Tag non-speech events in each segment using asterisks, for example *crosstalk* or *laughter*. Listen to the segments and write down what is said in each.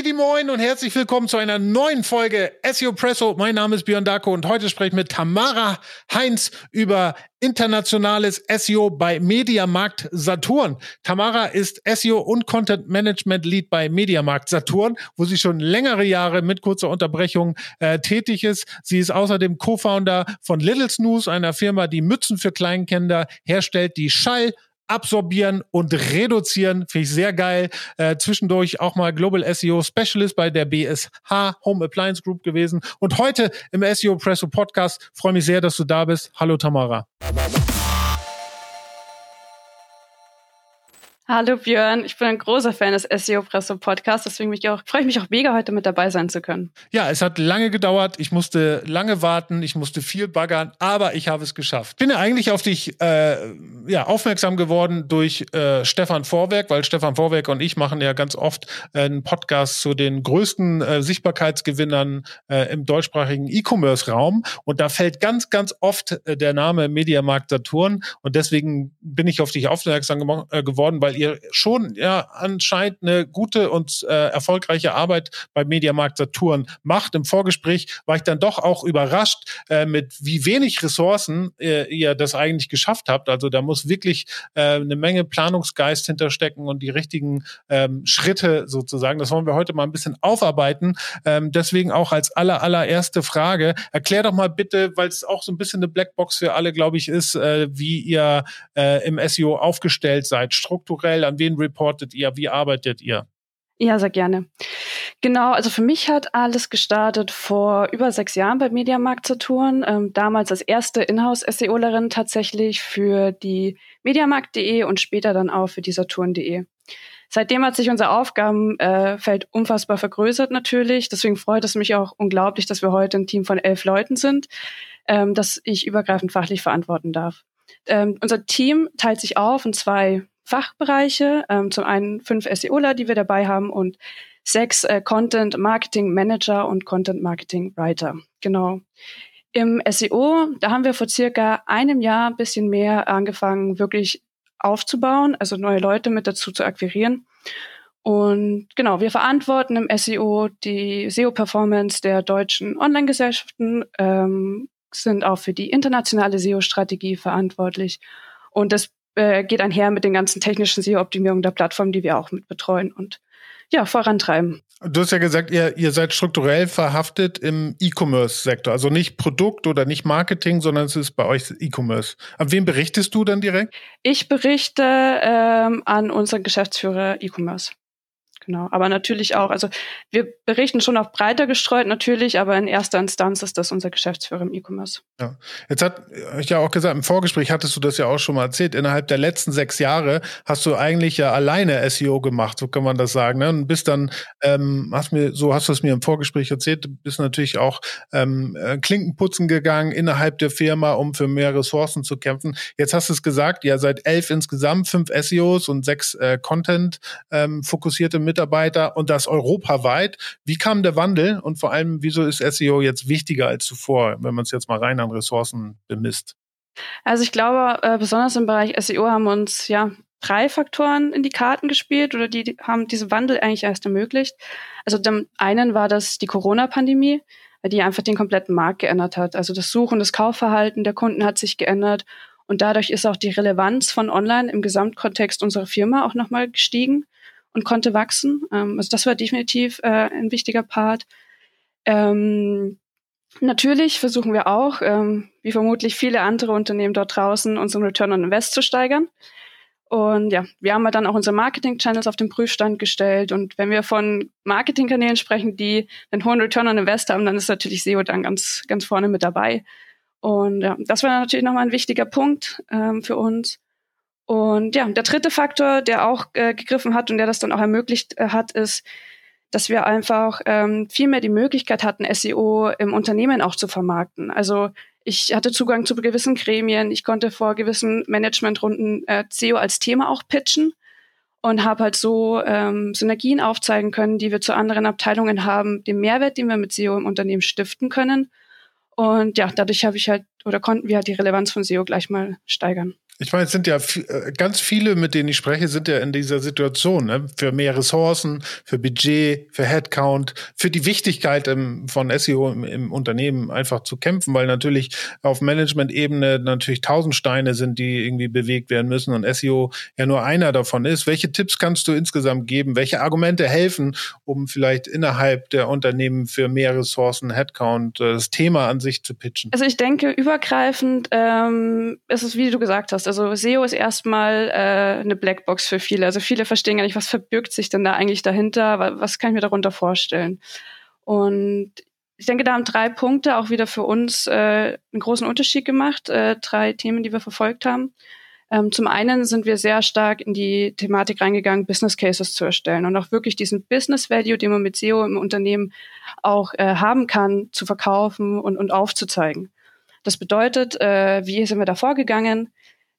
Didi Moin und herzlich willkommen zu einer neuen Folge SEO Presso. Mein Name ist Björn Darko und heute spreche ich mit Tamara Heinz über internationales SEO bei Mediamarkt Saturn. Tamara ist SEO und Content Management Lead bei Mediamarkt Saturn, wo sie schon längere Jahre mit kurzer Unterbrechung äh, tätig ist. Sie ist außerdem Co-Founder von Little Snooze, einer Firma, die Mützen für Kleinkinder herstellt, die Schall absorbieren und reduzieren. Finde ich sehr geil. Äh, zwischendurch auch mal Global SEO Specialist bei der BSH Home Appliance Group gewesen. Und heute im SEO Presso Podcast freue mich sehr, dass du da bist. Hallo Tamara. Hallo Björn, ich bin ein großer Fan des SEO Presso Podcasts, deswegen mich auch, freue ich mich auch mega, heute mit dabei sein zu können. Ja, es hat lange gedauert, ich musste lange warten, ich musste viel baggern, aber ich habe es geschafft. Bin ja eigentlich auf dich äh, ja, aufmerksam geworden durch äh, Stefan Vorwerk, weil Stefan Vorwerk und ich machen ja ganz oft einen Podcast zu den größten äh, Sichtbarkeitsgewinnern äh, im deutschsprachigen E-Commerce-Raum und da fällt ganz, ganz oft äh, der Name Mediamarkt Saturn und deswegen bin ich auf dich aufmerksam äh, geworden, weil ihr schon ja anscheinend eine gute und äh, erfolgreiche Arbeit beim Mediamarkt Saturn macht. Im Vorgespräch war ich dann doch auch überrascht, äh, mit wie wenig Ressourcen äh, ihr das eigentlich geschafft habt. Also da muss wirklich äh, eine Menge Planungsgeist hinterstecken und die richtigen ähm, Schritte sozusagen. Das wollen wir heute mal ein bisschen aufarbeiten. Ähm, deswegen auch als aller allererste Frage, erklär doch mal bitte, weil es auch so ein bisschen eine Blackbox für alle, glaube ich, ist, äh, wie ihr äh, im SEO aufgestellt seid, strukturell aktuell? An wen reportet ihr? Wie arbeitet ihr? Ja, sehr gerne. Genau, also für mich hat alles gestartet vor über sechs Jahren bei Mediamarkt Saturn. Ähm, damals als erste Inhouse-SEOlerin tatsächlich für die Mediamarkt.de und später dann auch für die Saturn.de. Seitdem hat sich unser Aufgabenfeld unfassbar vergrößert natürlich. Deswegen freut es mich auch unglaublich, dass wir heute ein Team von elf Leuten sind, ähm, das ich übergreifend fachlich verantworten darf. Ähm, unser Team teilt sich auf in zwei Fachbereiche. Ähm, zum einen fünf SEOler, die wir dabei haben und sechs äh, Content Marketing Manager und Content Marketing Writer. Genau. Im SEO, da haben wir vor circa einem Jahr ein bisschen mehr angefangen, wirklich aufzubauen, also neue Leute mit dazu zu akquirieren. Und genau, wir verantworten im SEO die SEO-Performance der deutschen Online-Gesellschaften, ähm, sind auch für die internationale SEO-Strategie verantwortlich. Und das äh, geht einher mit den ganzen technischen SEO-Optimierungen der Plattform, die wir auch mit betreuen und ja, vorantreiben. Du hast ja gesagt, ihr, ihr seid strukturell verhaftet im E-Commerce-Sektor. Also nicht Produkt oder nicht Marketing, sondern es ist bei euch E-Commerce. An wem berichtest du dann direkt? Ich berichte ähm, an unseren Geschäftsführer E-Commerce. Genau, aber natürlich auch, also wir berichten schon auf breiter gestreut natürlich, aber in erster Instanz ist das unser Geschäftsführer im E-Commerce. Ja, jetzt hat ich ja auch gesagt, im Vorgespräch hattest du das ja auch schon mal erzählt, innerhalb der letzten sechs Jahre hast du eigentlich ja alleine SEO gemacht, so kann man das sagen, ne? Und bist dann, ähm, hast mir, so hast du es mir im Vorgespräch erzählt, bist natürlich auch ähm, äh, Klinkenputzen gegangen innerhalb der Firma, um für mehr Ressourcen zu kämpfen. Jetzt hast du es gesagt, ja, seit elf insgesamt, fünf SEOs und sechs äh, Content ähm, fokussierte Mitarbeiter und das europaweit. Wie kam der Wandel und vor allem, wieso ist SEO jetzt wichtiger als zuvor, wenn man es jetzt mal rein an Ressourcen bemisst? Also ich glaube, äh, besonders im Bereich SEO haben uns ja drei Faktoren in die Karten gespielt oder die, haben diesen Wandel eigentlich erst ermöglicht. Also dem einen war das die Corona-Pandemie, die einfach den kompletten Markt geändert hat. Also das Such- und das Kaufverhalten der Kunden hat sich geändert und dadurch ist auch die Relevanz von Online im Gesamtkontext unserer Firma auch nochmal gestiegen und konnte wachsen. Ähm, also das war definitiv äh, ein wichtiger Part. Ähm, natürlich versuchen wir auch, ähm, wie vermutlich viele andere Unternehmen dort draußen, unseren Return on Invest zu steigern. Und ja, wir haben dann auch unsere Marketing-Channels auf den Prüfstand gestellt. Und wenn wir von Marketingkanälen sprechen, die einen hohen Return on Invest haben, dann ist natürlich SEO dann ganz, ganz vorne mit dabei. Und ja, das war natürlich nochmal ein wichtiger Punkt ähm, für uns. Und ja, der dritte Faktor, der auch äh, gegriffen hat und der das dann auch ermöglicht äh, hat, ist, dass wir einfach ähm, viel mehr die Möglichkeit hatten, SEO im Unternehmen auch zu vermarkten. Also ich hatte Zugang zu gewissen Gremien, ich konnte vor gewissen Managementrunden äh, SEO als Thema auch pitchen und habe halt so ähm, Synergien aufzeigen können, die wir zu anderen Abteilungen haben, den Mehrwert, den wir mit SEO im Unternehmen stiften können. Und ja, dadurch habe ich halt oder konnten wir halt die Relevanz von SEO gleich mal steigern. Ich meine, es sind ja äh, ganz viele, mit denen ich spreche, sind ja in dieser Situation, ne? für mehr Ressourcen, für Budget, für Headcount, für die Wichtigkeit im, von SEO im, im, Unternehmen einfach zu kämpfen, weil natürlich auf Management-Ebene natürlich tausend Steine sind, die irgendwie bewegt werden müssen und SEO ja nur einer davon ist. Welche Tipps kannst du insgesamt geben? Welche Argumente helfen, um vielleicht innerhalb der Unternehmen für mehr Ressourcen, Headcount, äh, das Thema an sich zu pitchen? Also ich denke, übergreifend ähm, ist es, wie du gesagt hast, also SEO ist erstmal äh, eine Blackbox für viele. Also viele verstehen gar nicht, was verbirgt sich denn da eigentlich dahinter, was kann ich mir darunter vorstellen. Und ich denke, da haben drei Punkte auch wieder für uns äh, einen großen Unterschied gemacht, äh, drei Themen, die wir verfolgt haben. Ähm, zum einen sind wir sehr stark in die Thematik reingegangen, Business Cases zu erstellen und auch wirklich diesen Business Value, den man mit SEO im Unternehmen auch äh, haben kann, zu verkaufen und, und aufzuzeigen. Das bedeutet, äh, wie sind wir da vorgegangen?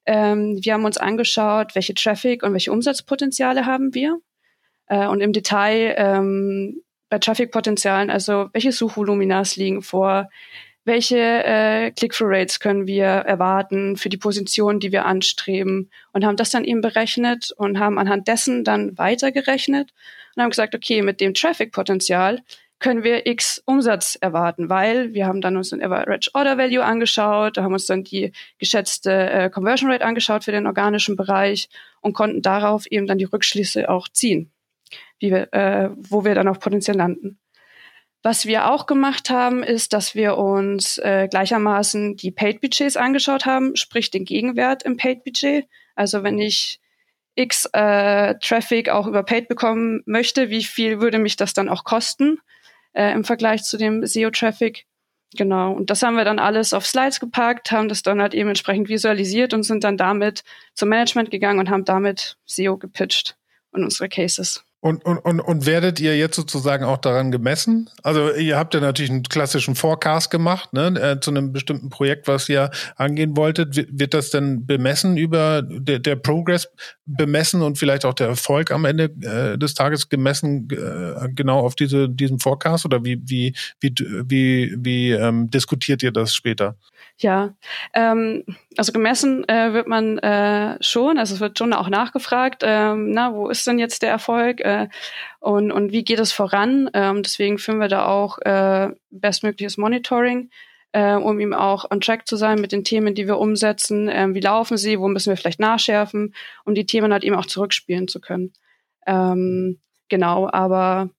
Ähm, wir haben uns angeschaut, welche Traffic und welche Umsatzpotenziale haben wir. Äh, und im Detail ähm, bei Traffic-Potenzialen, also welche Suchvoluminas liegen vor, welche äh, Click-through-Rates können wir erwarten für die Position, die wir anstreben und haben das dann eben berechnet und haben anhand dessen dann weitergerechnet und haben gesagt, okay, mit dem Traffic-Potenzial können wir X Umsatz erwarten, weil wir haben dann uns den Average Order Value angeschaut, da haben uns dann die geschätzte äh, Conversion Rate angeschaut für den organischen Bereich und konnten darauf eben dann die Rückschlüsse auch ziehen, wie wir, äh, wo wir dann auch potenziell landen. Was wir auch gemacht haben, ist, dass wir uns äh, gleichermaßen die Paid-Budgets angeschaut haben, sprich den Gegenwert im Paid-Budget. Also wenn ich X äh, Traffic auch über Paid bekommen möchte, wie viel würde mich das dann auch kosten? Äh, im Vergleich zu dem SEO-Traffic. Genau. Und das haben wir dann alles auf Slides gepackt, haben das dann halt eben entsprechend visualisiert und sind dann damit zum Management gegangen und haben damit SEO gepitcht und unsere Cases. Und, und, und, und werdet ihr jetzt sozusagen auch daran gemessen? Also ihr habt ja natürlich einen klassischen Forecast gemacht, ne, äh, zu einem bestimmten Projekt, was ihr angehen wolltet. Wird, das denn bemessen über der, der Progress bemessen und vielleicht auch der Erfolg am Ende äh, des Tages gemessen äh, genau auf diese, diesem Forecast? Oder wie, wie, wie, wie, wie ähm, diskutiert ihr das später? Ja, ähm, also gemessen äh, wird man äh, schon, also es wird schon auch nachgefragt, ähm, na, wo ist denn jetzt der Erfolg äh, und, und wie geht es voran? Ähm, deswegen führen wir da auch äh, bestmögliches Monitoring, äh, um ihm auch on track zu sein mit den Themen, die wir umsetzen. Äh, wie laufen sie? Wo müssen wir vielleicht nachschärfen, um die Themen halt eben auch zurückspielen zu können. Ähm, genau, aber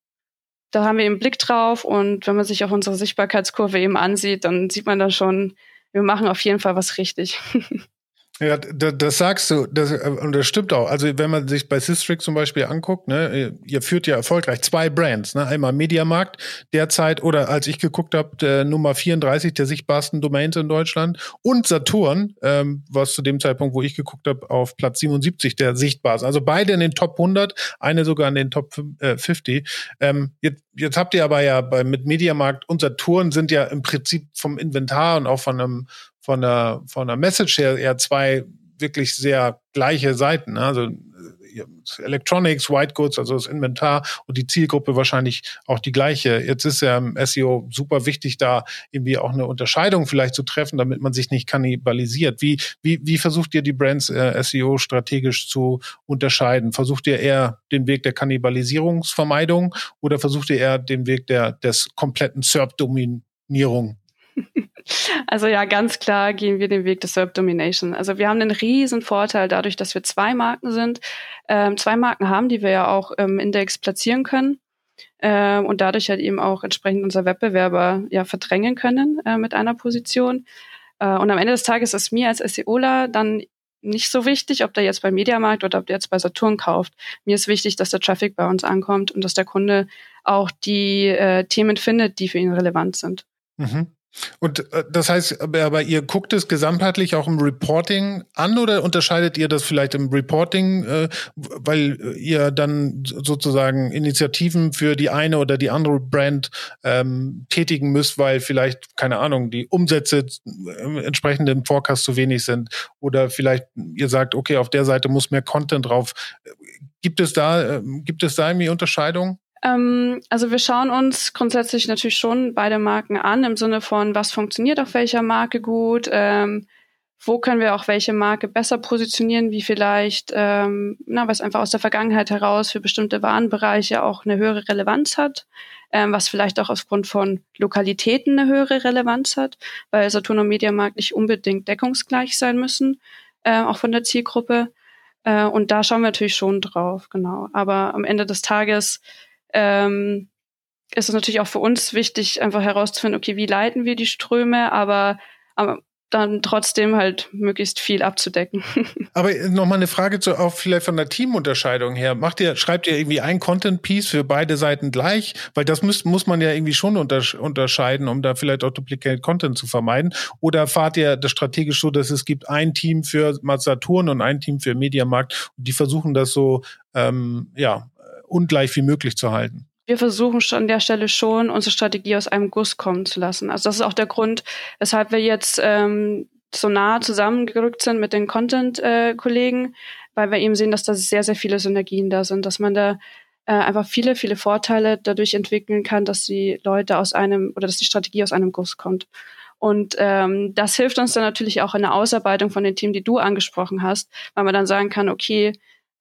da haben wir eben Blick drauf und wenn man sich auch unsere Sichtbarkeitskurve eben ansieht, dann sieht man da schon, wir machen auf jeden Fall was richtig. *laughs* Ja, das, das sagst du, das, und das stimmt auch. Also wenn man sich bei Systrix zum Beispiel anguckt, ne, ihr führt ja erfolgreich zwei Brands, ne, einmal Mediamarkt derzeit oder als ich geguckt habe, Nummer 34 der sichtbarsten Domains in Deutschland und Saturn, ähm, was zu dem Zeitpunkt, wo ich geguckt habe, auf Platz 77 der sichtbarsten. Also beide in den Top 100, eine sogar in den Top äh, 50. Ähm, jetzt, jetzt habt ihr aber ja bei, mit Mediamarkt und Saturn sind ja im Prinzip vom Inventar und auch von einem von der, von der Message her eher zwei wirklich sehr gleiche Seiten. Ne? Also äh, Electronics, White Goods, also das Inventar und die Zielgruppe wahrscheinlich auch die gleiche. Jetzt ist ja im SEO super wichtig, da irgendwie auch eine Unterscheidung vielleicht zu treffen, damit man sich nicht kannibalisiert. Wie, wie, wie versucht ihr die Brands äh, SEO strategisch zu unterscheiden? Versucht ihr eher den Weg der Kannibalisierungsvermeidung oder versucht ihr eher den Weg der, des kompletten SERP-Dominierung? Also ja, ganz klar gehen wir den Weg des SERP Domination. Also wir haben einen riesen Vorteil dadurch, dass wir zwei Marken sind, ähm, zwei Marken haben, die wir ja auch im Index platzieren können äh, und dadurch halt eben auch entsprechend unser Wettbewerber ja verdrängen können äh, mit einer Position. Äh, und am Ende des Tages ist mir als SEOler dann nicht so wichtig, ob der jetzt bei Mediamarkt oder ob der jetzt bei Saturn kauft. Mir ist wichtig, dass der Traffic bei uns ankommt und dass der Kunde auch die äh, Themen findet, die für ihn relevant sind. Mhm. Und äh, das heißt, aber ihr guckt es gesamtheitlich auch im Reporting an oder unterscheidet ihr das vielleicht im Reporting, äh, weil ihr dann sozusagen Initiativen für die eine oder die andere Brand ähm, tätigen müsst, weil vielleicht, keine Ahnung, die Umsätze äh, entsprechend im Forecast zu wenig sind oder vielleicht ihr sagt, okay, auf der Seite muss mehr Content drauf. Gibt es da, äh, gibt es da irgendwie Unterscheidungen? Ähm, also wir schauen uns grundsätzlich natürlich schon beide Marken an, im Sinne von, was funktioniert auf welcher Marke gut, ähm, wo können wir auch welche Marke besser positionieren, wie vielleicht, ähm, na, was einfach aus der Vergangenheit heraus für bestimmte Warenbereiche auch eine höhere Relevanz hat, ähm, was vielleicht auch aufgrund von Lokalitäten eine höhere Relevanz hat, weil Saturn und Mediamarkt nicht unbedingt deckungsgleich sein müssen, äh, auch von der Zielgruppe. Äh, und da schauen wir natürlich schon drauf, genau. Aber am Ende des Tages ähm, ist es natürlich auch für uns wichtig, einfach herauszufinden, okay, wie leiten wir die Ströme, aber, aber dann trotzdem halt möglichst viel abzudecken. *laughs* Aber nochmal eine Frage zu, auch vielleicht von der Teamunterscheidung her. Macht ihr, schreibt ihr irgendwie ein Content-Piece für beide Seiten gleich? Weil das muss, muss man ja irgendwie schon unterscheiden, um da vielleicht auch Duplicate Content zu vermeiden. Oder fahrt ihr das strategisch so, dass es gibt ein Team für Saturn und ein Team für Mediamarkt und die versuchen das so, ähm, ja, ungleich wie möglich zu halten? wir versuchen schon an der Stelle schon, unsere Strategie aus einem Guss kommen zu lassen. Also das ist auch der Grund, weshalb wir jetzt ähm, so nah zusammengerückt sind mit den Content-Kollegen, weil wir eben sehen, dass da sehr, sehr viele Synergien da sind, dass man da äh, einfach viele, viele Vorteile dadurch entwickeln kann, dass die Leute aus einem oder dass die Strategie aus einem Guss kommt. Und ähm, das hilft uns dann natürlich auch in der Ausarbeitung von den Themen, die du angesprochen hast, weil man dann sagen kann, okay,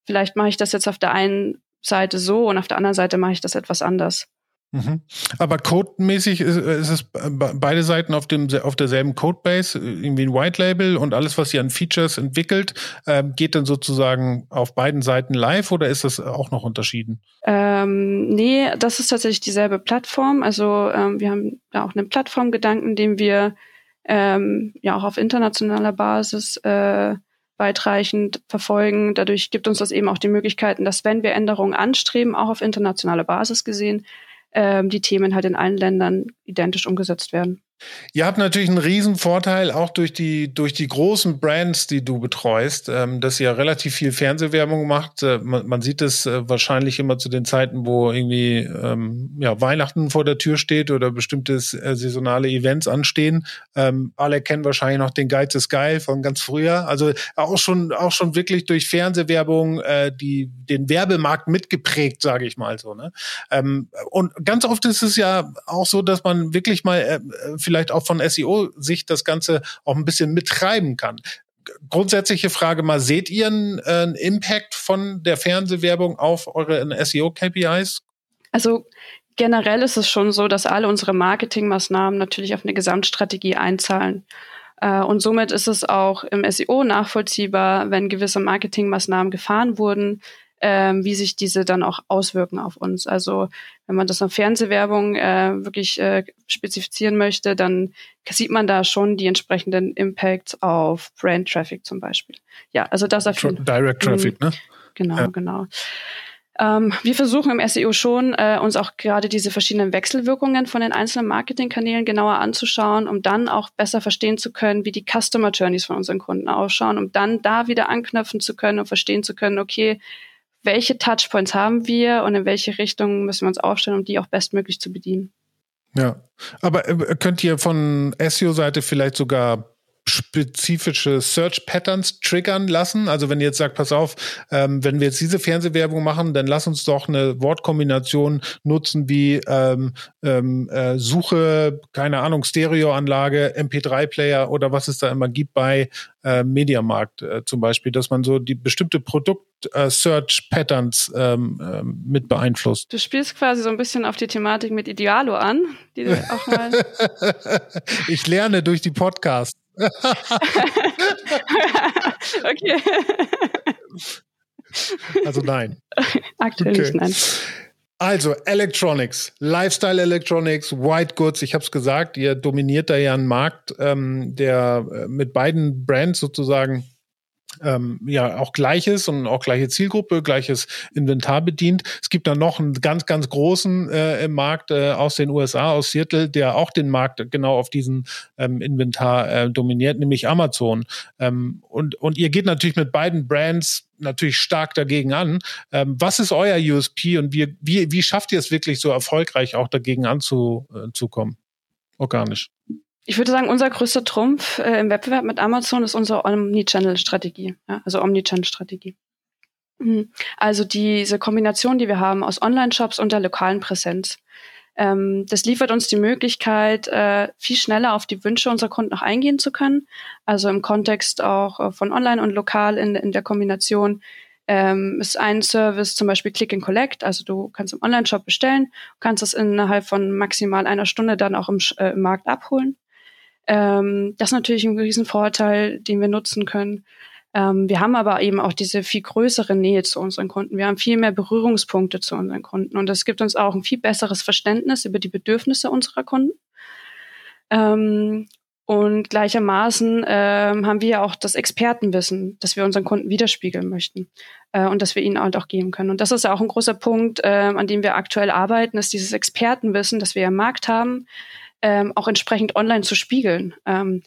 vielleicht mache ich das jetzt auf der einen Seite so und auf der anderen Seite mache ich das etwas anders. Mhm. Aber codemäßig ist, ist es beide Seiten auf dem auf derselben Codebase, irgendwie ein White Label und alles, was ihr an Features entwickelt, äh, geht dann sozusagen auf beiden Seiten live oder ist das auch noch unterschieden? Ähm, nee, das ist tatsächlich dieselbe Plattform. Also ähm, wir haben ja auch einen Plattformgedanken, den wir ähm, ja auch auf internationaler Basis äh, weitreichend verfolgen. Dadurch gibt uns das eben auch die Möglichkeiten, dass wenn wir Änderungen anstreben, auch auf internationaler Basis gesehen, ähm, die Themen halt in allen Ländern identisch umgesetzt werden. Ihr habt natürlich einen riesen Vorteil auch durch die, durch die großen Brands, die du betreust, ähm, dass ihr relativ viel Fernsehwerbung macht. Äh, man, man, sieht es äh, wahrscheinlich immer zu den Zeiten, wo irgendwie ähm, ja, Weihnachten vor der Tür steht oder bestimmte äh, saisonale Events anstehen. Ähm, alle kennen wahrscheinlich noch den Geiz ist geil von ganz früher. Also auch schon, auch schon wirklich durch Fernsehwerbung äh, die, den Werbemarkt mitgeprägt, sage ich mal so. Ne? Ähm, und ganz oft ist es ja auch so, dass man wirklich mal äh, vielleicht auch von SEO-Sicht das Ganze auch ein bisschen mittreiben kann. Grundsätzliche Frage mal, seht ihr einen, äh, einen Impact von der Fernsehwerbung auf eure SEO-KPIs? Also generell ist es schon so, dass alle unsere Marketingmaßnahmen natürlich auf eine Gesamtstrategie einzahlen. Äh, und somit ist es auch im SEO nachvollziehbar, wenn gewisse Marketingmaßnahmen gefahren wurden, ähm, wie sich diese dann auch auswirken auf uns. Also wenn man das auf Fernsehwerbung äh, wirklich äh, spezifizieren möchte, dann sieht man da schon die entsprechenden Impacts auf Brand Traffic zum Beispiel. Ja, also das auf jeden Fall. Direct Traffic, mhm. ne? Genau, ja. genau. Ähm, wir versuchen im SEO schon, äh, uns auch gerade diese verschiedenen Wechselwirkungen von den einzelnen Marketingkanälen genauer anzuschauen, um dann auch besser verstehen zu können, wie die Customer Journeys von unseren Kunden ausschauen, um dann da wieder anknüpfen zu können und verstehen zu können, okay, welche Touchpoints haben wir und in welche Richtung müssen wir uns aufstellen, um die auch bestmöglich zu bedienen. Ja, aber äh, könnt ihr von SEO-Seite vielleicht sogar spezifische Search Patterns triggern lassen. Also wenn ihr jetzt sagt, pass auf, ähm, wenn wir jetzt diese Fernsehwerbung machen, dann lass uns doch eine Wortkombination nutzen wie ähm, ähm, äh, Suche, keine Ahnung, Stereoanlage, MP3-Player oder was es da immer gibt bei äh, Mediamarkt äh, zum Beispiel, dass man so die bestimmte Produkt-Search-Patterns äh, ähm, ähm, mit beeinflusst. Du spielst quasi so ein bisschen auf die Thematik mit Idealo an, die du auch mal. *laughs* ich lerne durch die Podcasts. Okay. Also nein. Aktuell okay. nicht, nein. Also Electronics, Lifestyle Electronics, White Goods, ich habe es gesagt, ihr dominiert da ja einen Markt, ähm, der äh, mit beiden Brands sozusagen ähm, ja auch gleiches und auch gleiche Zielgruppe, gleiches Inventar bedient. Es gibt da noch einen ganz, ganz großen äh, im Markt äh, aus den USA, aus Seattle, der auch den Markt genau auf diesen ähm, Inventar äh, dominiert, nämlich Amazon. Ähm, und, und ihr geht natürlich mit beiden Brands natürlich stark dagegen an. Ähm, was ist euer USP und wie, wie, wie schafft ihr es wirklich so erfolgreich auch dagegen anzukommen? Organisch. Ich würde sagen, unser größter Trumpf äh, im Wettbewerb mit Amazon ist unsere Omnichannel-Strategie, ja, also Omnichannel-Strategie. Mhm. Also diese Kombination, die wir haben aus Online-Shops und der lokalen Präsenz. Ähm, das liefert uns die Möglichkeit, äh, viel schneller auf die Wünsche unserer Kunden auch eingehen zu können. Also im Kontext auch äh, von online und lokal in, in der Kombination ähm, ist ein Service zum Beispiel Click and Collect. Also du kannst im Online-Shop bestellen, kannst es innerhalb von maximal einer Stunde dann auch im, äh, im Markt abholen. Ähm, das ist natürlich ein Riesenvorteil, den wir nutzen können. Ähm, wir haben aber eben auch diese viel größere Nähe zu unseren Kunden. Wir haben viel mehr Berührungspunkte zu unseren Kunden und das gibt uns auch ein viel besseres Verständnis über die Bedürfnisse unserer Kunden. Ähm, und gleichermaßen ähm, haben wir ja auch das Expertenwissen, das wir unseren Kunden widerspiegeln möchten äh, und das wir ihnen halt auch geben können. Und das ist auch ein großer Punkt, äh, an dem wir aktuell arbeiten, ist dieses Expertenwissen, das wir im Markt haben, ähm, auch entsprechend online zu spiegeln. Ähm,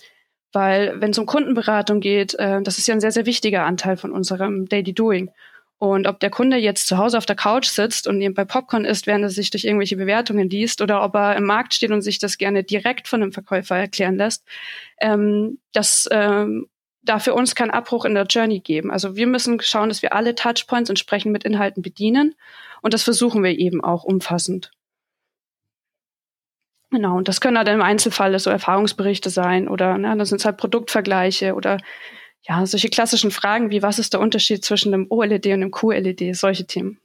weil wenn es um Kundenberatung geht, äh, das ist ja ein sehr, sehr wichtiger Anteil von unserem Daily Doing. Und ob der Kunde jetzt zu Hause auf der Couch sitzt und nebenbei Popcorn isst, während er sich durch irgendwelche Bewertungen liest, oder ob er im Markt steht und sich das gerne direkt von einem Verkäufer erklären lässt, ähm, das ähm, da für uns keinen Abbruch in der Journey geben. Also wir müssen schauen, dass wir alle Touchpoints entsprechend mit Inhalten bedienen. Und das versuchen wir eben auch umfassend. Genau, und das können halt im Einzelfall so Erfahrungsberichte sein oder ne, das sind halt Produktvergleiche oder ja, solche klassischen Fragen wie, was ist der Unterschied zwischen einem OLED und einem QLED, solche Themen.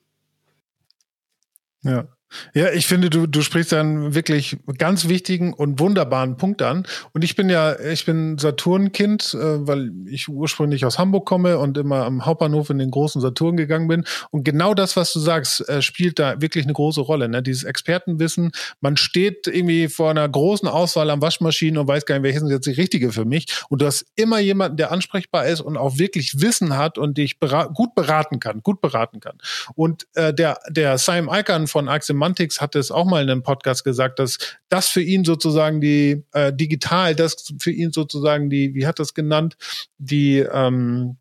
Ja. Ja, ich finde, du, du sprichst einen wirklich ganz wichtigen und wunderbaren Punkt an. Und ich bin ja, ich bin Saturn-Kind, äh, weil ich ursprünglich aus Hamburg komme und immer am Hauptbahnhof in den großen Saturn gegangen bin. Und genau das, was du sagst, äh, spielt da wirklich eine große Rolle. Ne? Dieses Expertenwissen. Man steht irgendwie vor einer großen Auswahl an Waschmaschinen und weiß gar nicht, welche sind jetzt die richtige für mich. Und du hast immer jemanden, der ansprechbar ist und auch wirklich Wissen hat und dich bera gut beraten kann, gut beraten kann. Und äh, der, der Simon Icon von Axel Semantix hatte es auch mal in einem Podcast gesagt, dass das für ihn sozusagen die äh, digital, das für ihn sozusagen die, wie hat das genannt, die ähm,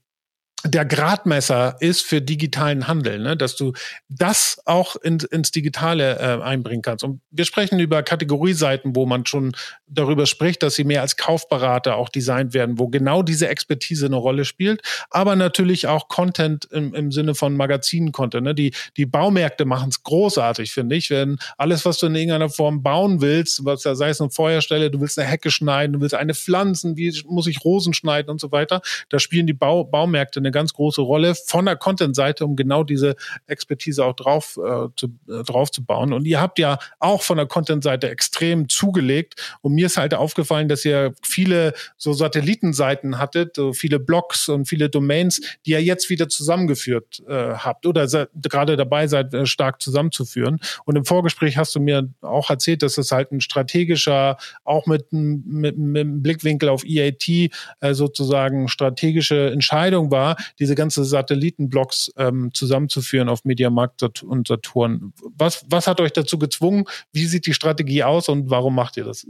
der Gradmesser ist für digitalen Handel, ne? dass du das auch in, ins Digitale äh, einbringen kannst. Und wir sprechen über Kategorieseiten, wo man schon darüber spricht, dass sie mehr als Kaufberater auch designt werden, wo genau diese Expertise eine Rolle spielt, aber natürlich auch Content im, im Sinne von Magazinen-Content. Ne? Die, die Baumärkte machen es großartig, finde ich. Wenn alles, was du in irgendeiner Form bauen willst, was da sei es eine Feuerstelle, du willst eine Hecke schneiden, du willst eine Pflanzen, wie muss ich Rosen schneiden und so weiter, da spielen die Bau, Baumärkte eine eine ganz große Rolle von der Content-Seite, um genau diese Expertise auch drauf, äh, zu, äh, drauf zu bauen. Und ihr habt ja auch von der Content-Seite extrem zugelegt. Und mir ist halt aufgefallen, dass ihr viele so Satellitenseiten hattet, so viele Blogs und viele Domains, die ihr jetzt wieder zusammengeführt äh, habt oder gerade dabei seid, äh, stark zusammenzuführen. Und im Vorgespräch hast du mir auch erzählt, dass es halt ein strategischer, auch mit, mit, mit einem Blickwinkel auf EAT äh, sozusagen strategische Entscheidung war, diese ganze Satellitenblocks ähm, zusammenzuführen auf Mediamarkt und Saturn. Was, was hat euch dazu gezwungen? Wie sieht die Strategie aus und warum macht ihr das?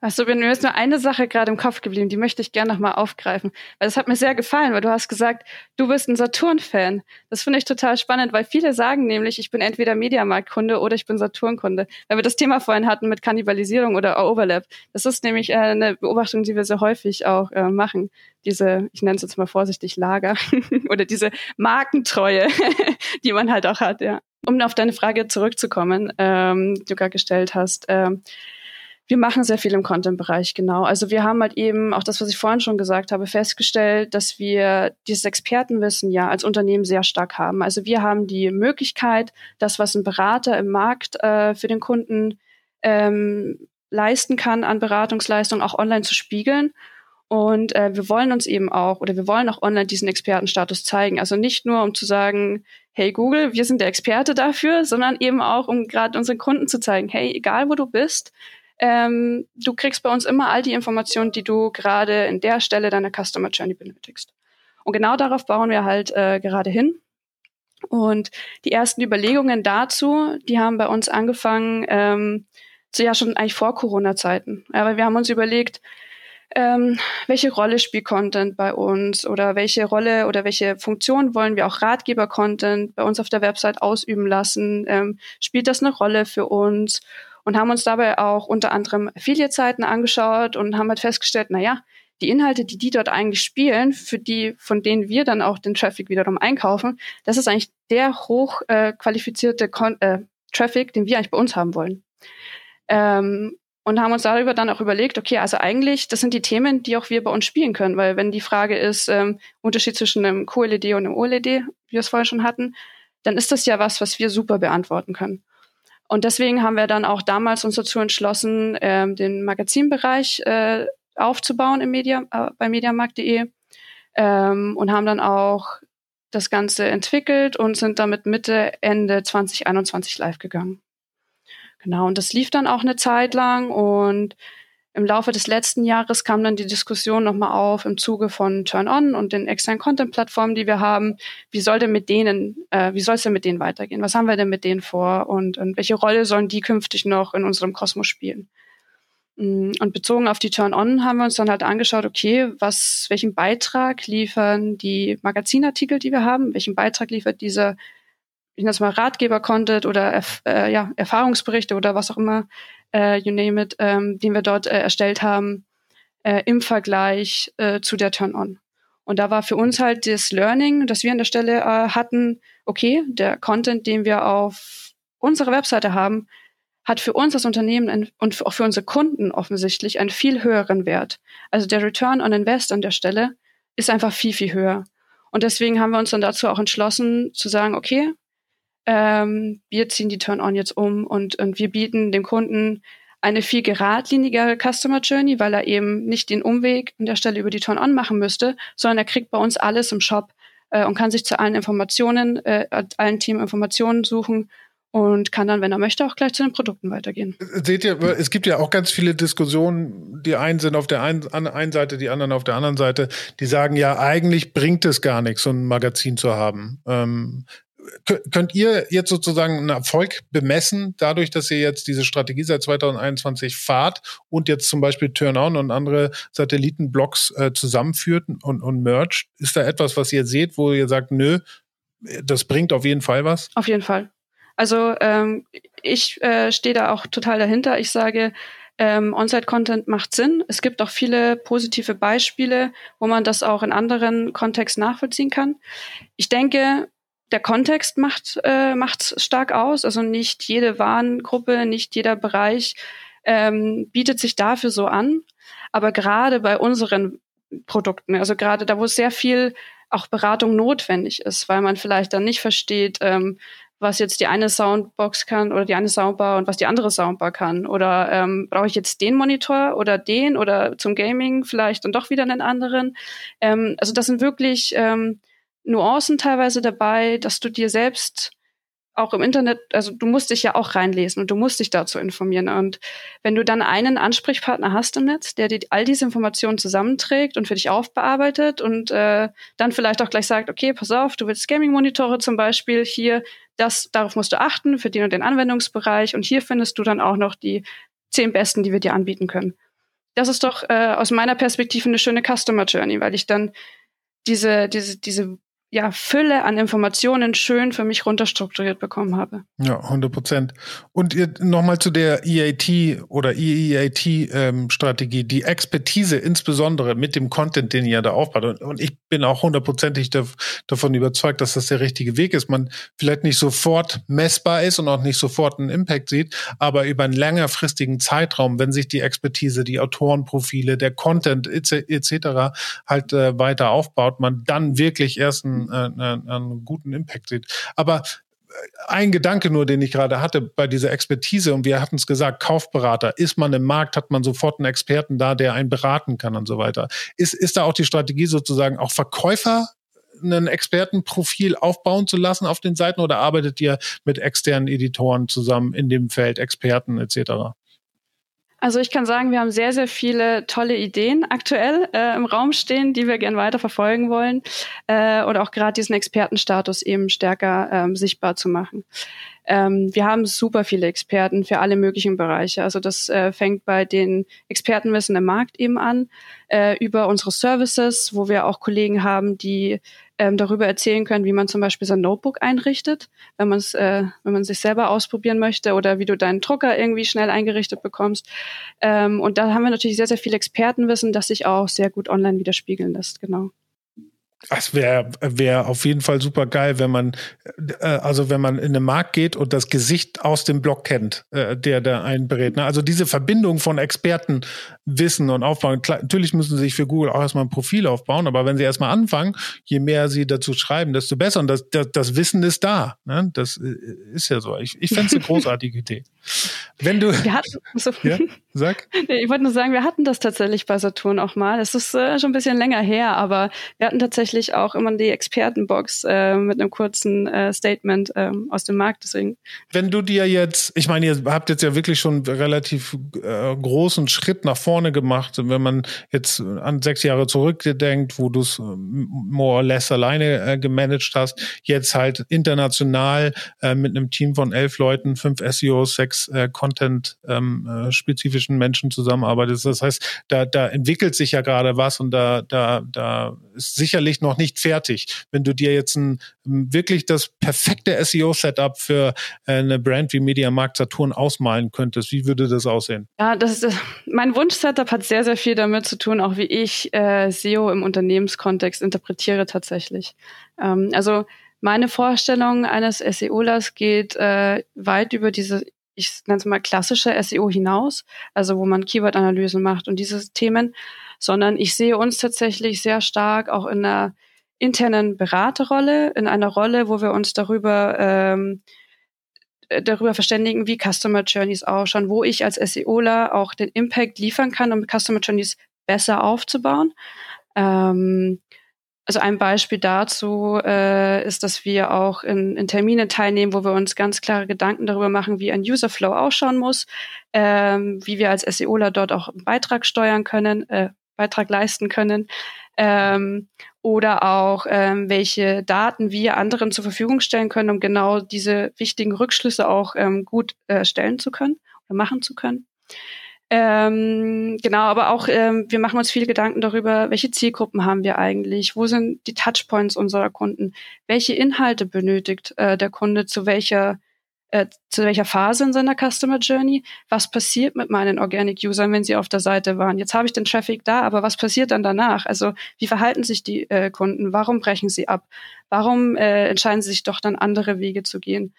Achso, mir ist nur eine Sache gerade im Kopf geblieben, die möchte ich gerne nochmal aufgreifen. Weil es hat mir sehr gefallen, weil du hast gesagt, du bist ein Saturn-Fan. Das finde ich total spannend, weil viele sagen nämlich, ich bin entweder Mediamarkt-Kunde oder ich bin Saturn-Kunde. Weil wir das Thema vorhin hatten mit Kannibalisierung oder Overlap. Das ist nämlich äh, eine Beobachtung, die wir sehr häufig auch äh, machen diese, ich nenne es jetzt mal vorsichtig, Lager *laughs* oder diese Markentreue, *laughs* die man halt auch hat, ja. Um auf deine Frage zurückzukommen, ähm, die du gerade gestellt hast. Ähm, wir machen sehr viel im Content-Bereich, genau. Also wir haben halt eben, auch das, was ich vorhin schon gesagt habe, festgestellt, dass wir dieses Expertenwissen ja als Unternehmen sehr stark haben. Also wir haben die Möglichkeit, das, was ein Berater im Markt äh, für den Kunden ähm, leisten kann an Beratungsleistung, auch online zu spiegeln und äh, wir wollen uns eben auch oder wir wollen auch online diesen Expertenstatus zeigen. Also nicht nur, um zu sagen, hey Google, wir sind der Experte dafür, sondern eben auch, um gerade unseren Kunden zu zeigen, hey, egal wo du bist, ähm, du kriegst bei uns immer all die Informationen, die du gerade in der Stelle deiner Customer Journey benötigst. Und genau darauf bauen wir halt äh, gerade hin. Und die ersten Überlegungen dazu, die haben bei uns angefangen, ähm, so ja schon eigentlich vor Corona-Zeiten. Aber wir haben uns überlegt, ähm, welche Rolle spielt Content bei uns oder welche Rolle oder welche Funktion wollen wir auch Ratgeber-Content bei uns auf der Website ausüben lassen? Ähm, spielt das eine Rolle für uns? Und haben uns dabei auch unter anderem Affiliate-Seiten angeschaut und haben halt festgestellt, na ja, die Inhalte, die die dort eigentlich spielen, für die, von denen wir dann auch den Traffic wiederum einkaufen, das ist eigentlich der hoch äh, qualifizierte äh, Traffic, den wir eigentlich bei uns haben wollen. Ähm, und haben uns darüber dann auch überlegt, okay, also eigentlich, das sind die Themen, die auch wir bei uns spielen können, weil wenn die Frage ist, ähm, Unterschied zwischen einem QLED und einem OLED, wie wir es vorher schon hatten, dann ist das ja was, was wir super beantworten können. Und deswegen haben wir dann auch damals uns dazu entschlossen, ähm, den Magazinbereich äh, aufzubauen im Media, äh, bei mediamarkt.de ähm, und haben dann auch das Ganze entwickelt und sind damit Mitte, Ende 2021 live gegangen. Genau, und das lief dann auch eine Zeit lang und im Laufe des letzten Jahres kam dann die Diskussion nochmal auf im Zuge von Turn-On und den externen Content-Plattformen, die wir haben. Wie soll denn mit denen, äh, wie soll es denn mit denen weitergehen? Was haben wir denn mit denen vor und, und welche Rolle sollen die künftig noch in unserem Kosmos spielen? Mm, und bezogen auf die Turn-On haben wir uns dann halt angeschaut, okay, was, welchen Beitrag liefern die Magazinartikel, die wir haben? Welchen Beitrag liefert dieser ich nenne es mal Ratgeber-Content oder äh, ja, Erfahrungsberichte oder was auch immer, äh, you name it, ähm, den wir dort äh, erstellt haben, äh, im Vergleich äh, zu der Turn-On. Und da war für uns halt das Learning, das wir an der Stelle äh, hatten, okay, der Content, den wir auf unserer Webseite haben, hat für uns als Unternehmen und auch für unsere Kunden offensichtlich einen viel höheren Wert. Also der Return on Invest an der Stelle ist einfach viel, viel höher. Und deswegen haben wir uns dann dazu auch entschlossen zu sagen, okay, ähm, wir ziehen die Turn-On jetzt um und, und wir bieten dem Kunden eine viel geradlinigere Customer Journey, weil er eben nicht den Umweg an der Stelle über die Turn-On machen müsste, sondern er kriegt bei uns alles im Shop äh, und kann sich zu allen Informationen, äh, allen Themen Informationen suchen und kann dann, wenn er möchte, auch gleich zu den Produkten weitergehen. Seht ihr, es gibt ja auch ganz viele Diskussionen, die einen sind auf der einen, einen Seite, die anderen auf der anderen Seite, die sagen, ja, eigentlich bringt es gar nichts, so ein Magazin zu haben. Ähm, könnt ihr jetzt sozusagen einen Erfolg bemessen, dadurch, dass ihr jetzt diese Strategie seit 2021 fahrt und jetzt zum Beispiel Turn-On und andere Satellitenblocks äh, zusammenführt und, und mercht? Ist da etwas, was ihr seht, wo ihr sagt, nö, das bringt auf jeden Fall was? Auf jeden Fall. Also ähm, ich äh, stehe da auch total dahinter. Ich sage, ähm, On-Site-Content macht Sinn. Es gibt auch viele positive Beispiele, wo man das auch in anderen Kontexten nachvollziehen kann. Ich denke, der Kontext macht äh, macht stark aus. Also nicht jede Warengruppe, nicht jeder Bereich ähm, bietet sich dafür so an. Aber gerade bei unseren Produkten, also gerade da, wo sehr viel auch Beratung notwendig ist, weil man vielleicht dann nicht versteht, ähm, was jetzt die eine Soundbox kann oder die eine Soundbar und was die andere Soundbar kann. Oder ähm, brauche ich jetzt den Monitor oder den oder zum Gaming vielleicht und doch wieder einen anderen. Ähm, also das sind wirklich ähm, Nuancen teilweise dabei, dass du dir selbst auch im Internet, also du musst dich ja auch reinlesen und du musst dich dazu informieren. Und wenn du dann einen Ansprechpartner hast im Netz, der dir all diese Informationen zusammenträgt und für dich aufbearbeitet und äh, dann vielleicht auch gleich sagt, okay, pass auf, du willst Gaming-Monitore zum Beispiel, hier, das, darauf musst du achten, für den und den Anwendungsbereich und hier findest du dann auch noch die zehn besten, die wir dir anbieten können. Das ist doch äh, aus meiner Perspektive eine schöne Customer Journey, weil ich dann diese, diese, diese ja, Fülle an Informationen schön für mich runterstrukturiert bekommen habe. Ja, 100 Prozent. Und nochmal zu der EAT oder EEAT-Strategie, ähm, die Expertise insbesondere mit dem Content, den ihr da aufbaut. Und, und ich bin auch hundertprozentig davon überzeugt, dass das der richtige Weg ist. Man vielleicht nicht sofort messbar ist und auch nicht sofort einen Impact sieht, aber über einen längerfristigen Zeitraum, wenn sich die Expertise, die Autorenprofile, der Content etc. halt äh, weiter aufbaut, man dann wirklich erst ein einen, einen, einen guten Impact sieht. Aber äh, ein Gedanke nur, den ich gerade hatte bei dieser Expertise, und wir hatten es gesagt, Kaufberater, ist man im Markt, hat man sofort einen Experten da, der einen beraten kann und so weiter. Ist, ist da auch die Strategie sozusagen auch Verkäufer ein Expertenprofil aufbauen zu lassen auf den Seiten oder arbeitet ihr mit externen Editoren zusammen in dem Feld, Experten etc.? Also ich kann sagen, wir haben sehr, sehr viele tolle Ideen aktuell äh, im Raum stehen, die wir gern weiter verfolgen wollen äh, oder auch gerade diesen Expertenstatus eben stärker ähm, sichtbar zu machen. Ähm, wir haben super viele Experten für alle möglichen Bereiche. Also das äh, fängt bei den Expertenwissen im Markt eben an, äh, über unsere Services, wo wir auch Kollegen haben, die ähm, darüber erzählen können, wie man zum Beispiel sein Notebook einrichtet, wenn man es, äh, wenn man sich selber ausprobieren möchte oder wie du deinen Drucker irgendwie schnell eingerichtet bekommst. Ähm, und da haben wir natürlich sehr, sehr viel Expertenwissen, das sich auch sehr gut online widerspiegeln lässt, genau. Das wäre wär auf jeden Fall super geil, wenn man, äh, also wenn man in den Markt geht und das Gesicht aus dem Blog kennt, äh, der da einen berät. Ne? Also diese Verbindung von Experten wissen und aufbauen. Klar, natürlich müssen sie sich für Google auch erstmal ein Profil aufbauen, aber wenn sie erstmal anfangen, je mehr sie dazu schreiben, desto besser. Und das, das, das Wissen ist da. Ne? Das äh, ist ja so. Ich, ich fände es eine *laughs* großartige Idee. Wenn du. Wir hatten, *laughs* so, ja, sag. *laughs* Nee, ich wollte nur sagen, wir hatten das tatsächlich bei Saturn auch mal. Es ist äh, schon ein bisschen länger her, aber wir hatten tatsächlich auch immer die Expertenbox äh, mit einem kurzen äh, Statement ähm, aus dem Markt. Deswegen. Wenn du dir jetzt, ich meine, ihr habt jetzt ja wirklich schon relativ äh, großen Schritt nach vorne gemacht. Wenn man jetzt an sechs Jahre zurückdenkt, wo du es äh, more or less alleine äh, gemanagt hast, jetzt halt international äh, mit einem Team von elf Leuten, fünf SEOs, sechs äh, Content-spezifischen ähm, äh, Menschen zusammenarbeitest. Das heißt, da, da entwickelt sich ja gerade was und da, da, da ist sicherlich noch nicht fertig. Wenn du dir jetzt ein, wirklich das perfekte SEO-Setup für äh, eine Brand wie Media Markt Saturn ausmalen könntest, wie würde das aussehen? Ja, das ist mein Wunsch-Setup hat sehr, sehr viel damit zu tun, auch wie ich äh, SEO im Unternehmenskontext interpretiere tatsächlich. Ähm, also meine Vorstellung eines SEOlers geht äh, weit über diese ich nenne es mal klassische SEO hinaus, also wo man Keyword-Analysen macht und diese Themen, sondern ich sehe uns tatsächlich sehr stark auch in einer internen Beraterrolle, in einer Rolle, wo wir uns darüber ähm, darüber verständigen, wie Customer Journeys ausschauen, wo ich als SEOler auch den Impact liefern kann, um Customer Journeys besser aufzubauen. Ähm, also ein Beispiel dazu äh, ist, dass wir auch in, in Termine teilnehmen, wo wir uns ganz klare Gedanken darüber machen, wie ein User Flow ausschauen muss, ähm, wie wir als SEOler dort auch einen Beitrag steuern können, äh, Beitrag leisten können ähm, oder auch ähm, welche Daten wir anderen zur Verfügung stellen können, um genau diese wichtigen Rückschlüsse auch ähm, gut äh, stellen zu können oder machen zu können. Ähm, genau, aber auch ähm, wir machen uns viele Gedanken darüber, welche Zielgruppen haben wir eigentlich, wo sind die Touchpoints unserer Kunden, welche Inhalte benötigt äh, der Kunde zu welcher äh, zu welcher Phase in seiner Customer Journey, was passiert mit meinen Organic-Usern, wenn sie auf der Seite waren. Jetzt habe ich den Traffic da, aber was passiert dann danach? Also wie verhalten sich die äh, Kunden? Warum brechen sie ab? Warum äh, entscheiden sie sich doch dann andere Wege zu gehen?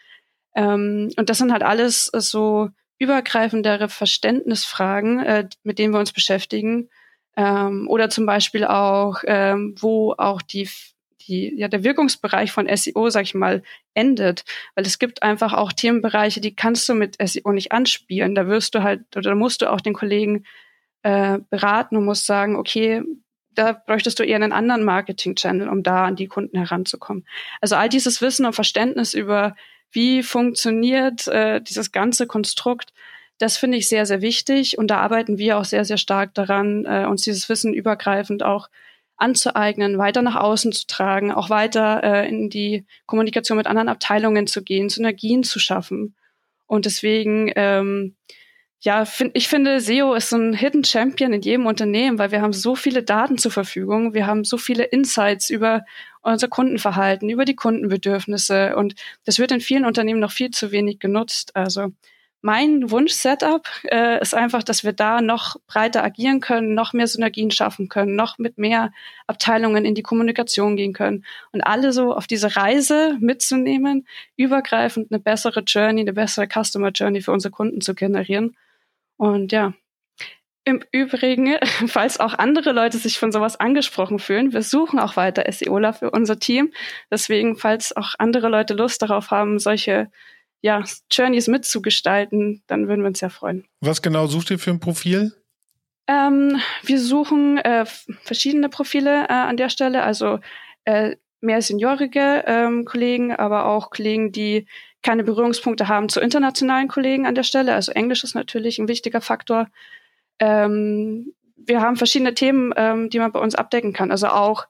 Ähm, und das sind halt alles äh, so übergreifendere Verständnisfragen, äh, mit denen wir uns beschäftigen. Ähm, oder zum Beispiel auch, ähm, wo auch die, die, ja, der Wirkungsbereich von SEO, sag ich mal, endet. Weil es gibt einfach auch Themenbereiche, die kannst du mit SEO nicht anspielen. Da wirst du halt, oder da musst du auch den Kollegen äh, beraten und musst sagen, okay, da bräuchtest du eher einen anderen Marketing-Channel, um da an die Kunden heranzukommen. Also all dieses Wissen und Verständnis über wie funktioniert äh, dieses ganze Konstrukt, das finde ich sehr, sehr wichtig. Und da arbeiten wir auch sehr, sehr stark daran, äh, uns dieses Wissen übergreifend auch anzueignen, weiter nach außen zu tragen, auch weiter äh, in die Kommunikation mit anderen Abteilungen zu gehen, Synergien zu schaffen. Und deswegen, ähm, ja, find, ich finde, SEO ist so ein Hidden Champion in jedem Unternehmen, weil wir haben so viele Daten zur Verfügung, wir haben so viele Insights über unser Kundenverhalten, über die Kundenbedürfnisse und das wird in vielen Unternehmen noch viel zu wenig genutzt. Also mein Wunsch-Setup äh, ist einfach, dass wir da noch breiter agieren können, noch mehr Synergien schaffen können, noch mit mehr Abteilungen in die Kommunikation gehen können und alle so auf diese Reise mitzunehmen, übergreifend eine bessere Journey, eine bessere Customer Journey für unsere Kunden zu generieren. Und ja, im Übrigen, *laughs* falls auch andere Leute sich von sowas angesprochen fühlen, wir suchen auch weiter SEOler für unser Team. Deswegen, falls auch andere Leute Lust darauf haben, solche ja, Journeys mitzugestalten, dann würden wir uns sehr freuen. Was genau sucht ihr für ein Profil? Ähm, wir suchen äh, verschiedene Profile äh, an der Stelle, also äh, mehr seniorige ähm, Kollegen, aber auch Kollegen, die keine Berührungspunkte haben zu internationalen Kollegen an der Stelle. Also Englisch ist natürlich ein wichtiger Faktor. Ähm, wir haben verschiedene Themen, ähm, die man bei uns abdecken kann. Also auch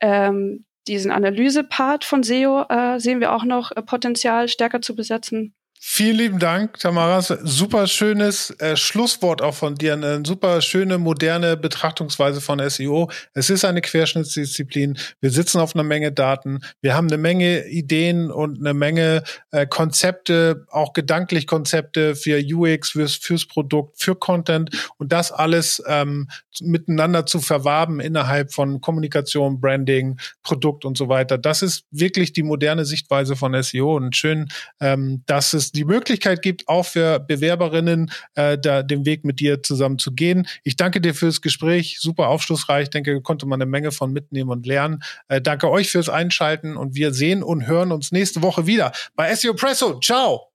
ähm, diesen Analyse-Part von SEO äh, sehen wir auch noch äh, Potenzial stärker zu besetzen. Vielen lieben Dank, Tamara. Super schönes äh, Schlusswort auch von dir. Eine super schöne, moderne Betrachtungsweise von SEO. Es ist eine Querschnittsdisziplin. Wir sitzen auf einer Menge Daten. Wir haben eine Menge Ideen und eine Menge äh, Konzepte, auch gedanklich Konzepte für UX, fürs, fürs Produkt, für Content und das alles ähm, miteinander zu verwaben innerhalb von Kommunikation, Branding, Produkt und so weiter. Das ist wirklich die moderne Sichtweise von SEO und schön, ähm, dass es die Möglichkeit gibt, auch für Bewerberinnen äh, da den Weg mit dir zusammen zu gehen. Ich danke dir fürs Gespräch, super aufschlussreich. Ich denke, konnte man eine Menge von mitnehmen und lernen. Äh, danke euch fürs Einschalten und wir sehen und hören uns nächste Woche wieder bei SEO Presso. Ciao!